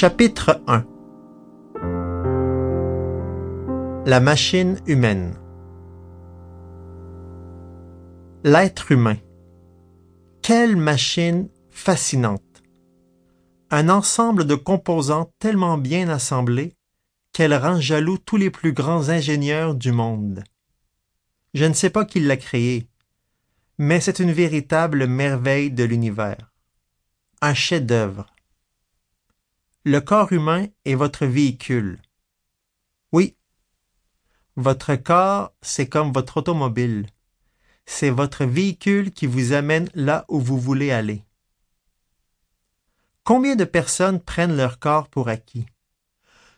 Chapitre 1 La machine humaine L'être humain. Quelle machine fascinante. Un ensemble de composants tellement bien assemblés qu'elle rend jaloux tous les plus grands ingénieurs du monde. Je ne sais pas qui l'a créé, mais c'est une véritable merveille de l'univers. Un chef-d'œuvre. Le corps humain est votre véhicule. Oui, votre corps, c'est comme votre automobile. C'est votre véhicule qui vous amène là où vous voulez aller. Combien de personnes prennent leur corps pour acquis?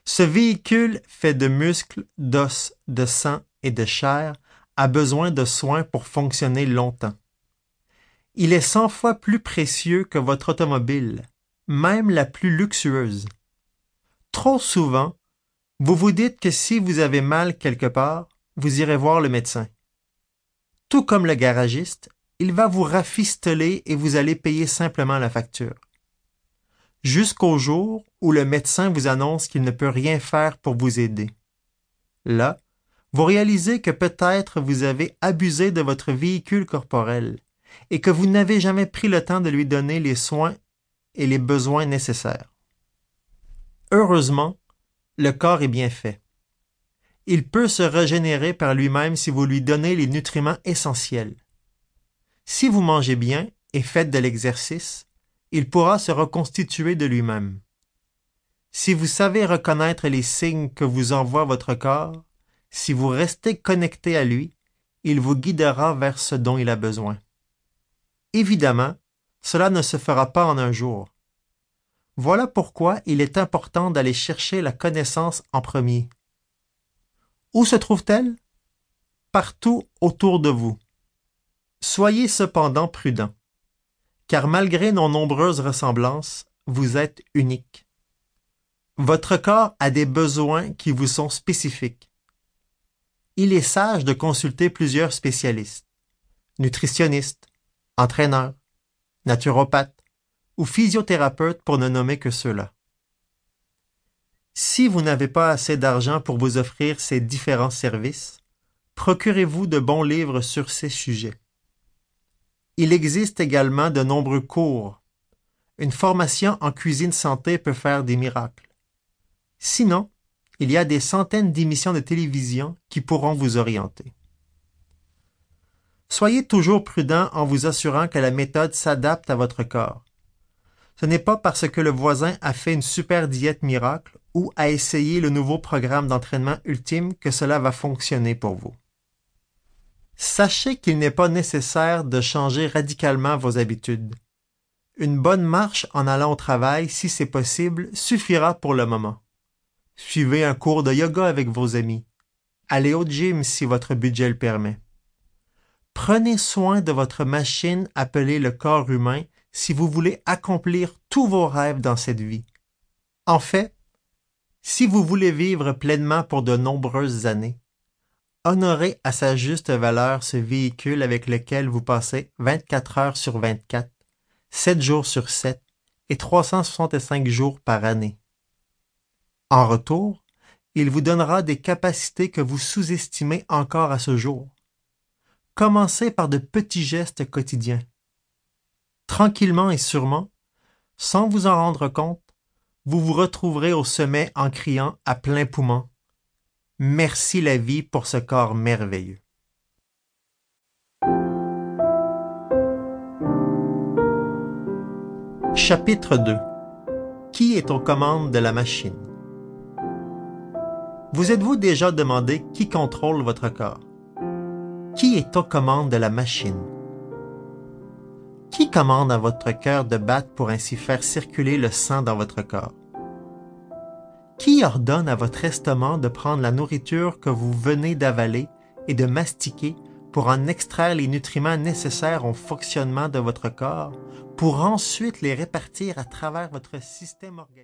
Ce véhicule fait de muscles, d'os, de sang et de chair a besoin de soins pour fonctionner longtemps. Il est cent fois plus précieux que votre automobile, même la plus luxueuse. Trop souvent, vous vous dites que si vous avez mal quelque part, vous irez voir le médecin. Tout comme le garagiste, il va vous rafistoler et vous allez payer simplement la facture. Jusqu'au jour où le médecin vous annonce qu'il ne peut rien faire pour vous aider. Là, vous réalisez que peut-être vous avez abusé de votre véhicule corporel et que vous n'avez jamais pris le temps de lui donner les soins et les besoins nécessaires. Heureusement, le corps est bien fait. Il peut se régénérer par lui-même si vous lui donnez les nutriments essentiels. Si vous mangez bien et faites de l'exercice, il pourra se reconstituer de lui-même. Si vous savez reconnaître les signes que vous envoie votre corps, si vous restez connecté à lui, il vous guidera vers ce dont il a besoin. Évidemment, cela ne se fera pas en un jour. Voilà pourquoi il est important d'aller chercher la connaissance en premier. Où se trouve-t-elle? Partout autour de vous. Soyez cependant prudent, car malgré nos nombreuses ressemblances, vous êtes unique. Votre corps a des besoins qui vous sont spécifiques il est sage de consulter plusieurs spécialistes, nutritionnistes, entraîneurs, naturopathes ou physiothérapeutes pour ne nommer que ceux-là. Si vous n'avez pas assez d'argent pour vous offrir ces différents services, procurez-vous de bons livres sur ces sujets. Il existe également de nombreux cours. Une formation en cuisine santé peut faire des miracles. Sinon, il y a des centaines d'émissions de télévision qui pourront vous orienter. Soyez toujours prudent en vous assurant que la méthode s'adapte à votre corps. Ce n'est pas parce que le voisin a fait une super diète miracle ou a essayé le nouveau programme d'entraînement ultime que cela va fonctionner pour vous. Sachez qu'il n'est pas nécessaire de changer radicalement vos habitudes. Une bonne marche en allant au travail, si c'est possible, suffira pour le moment. Suivez un cours de yoga avec vos amis. Allez au gym si votre budget le permet. Prenez soin de votre machine appelée le corps humain si vous voulez accomplir tous vos rêves dans cette vie. En fait, si vous voulez vivre pleinement pour de nombreuses années, honorez à sa juste valeur ce véhicule avec lequel vous passez 24 heures sur 24, 7 jours sur 7 et 365 jours par année. En retour, il vous donnera des capacités que vous sous-estimez encore à ce jour. Commencez par de petits gestes quotidiens. Tranquillement et sûrement, sans vous en rendre compte, vous vous retrouverez au sommet en criant à plein poumon Merci la vie pour ce corps merveilleux. Chapitre 2 Qui est aux commandes de la machine? Vous êtes-vous déjà demandé qui contrôle votre corps? Qui est aux commandes de la machine? Qui commande à votre cœur de battre pour ainsi faire circuler le sang dans votre corps? Qui ordonne à votre estomac de prendre la nourriture que vous venez d'avaler et de mastiquer pour en extraire les nutriments nécessaires au fonctionnement de votre corps, pour ensuite les répartir à travers votre système organique?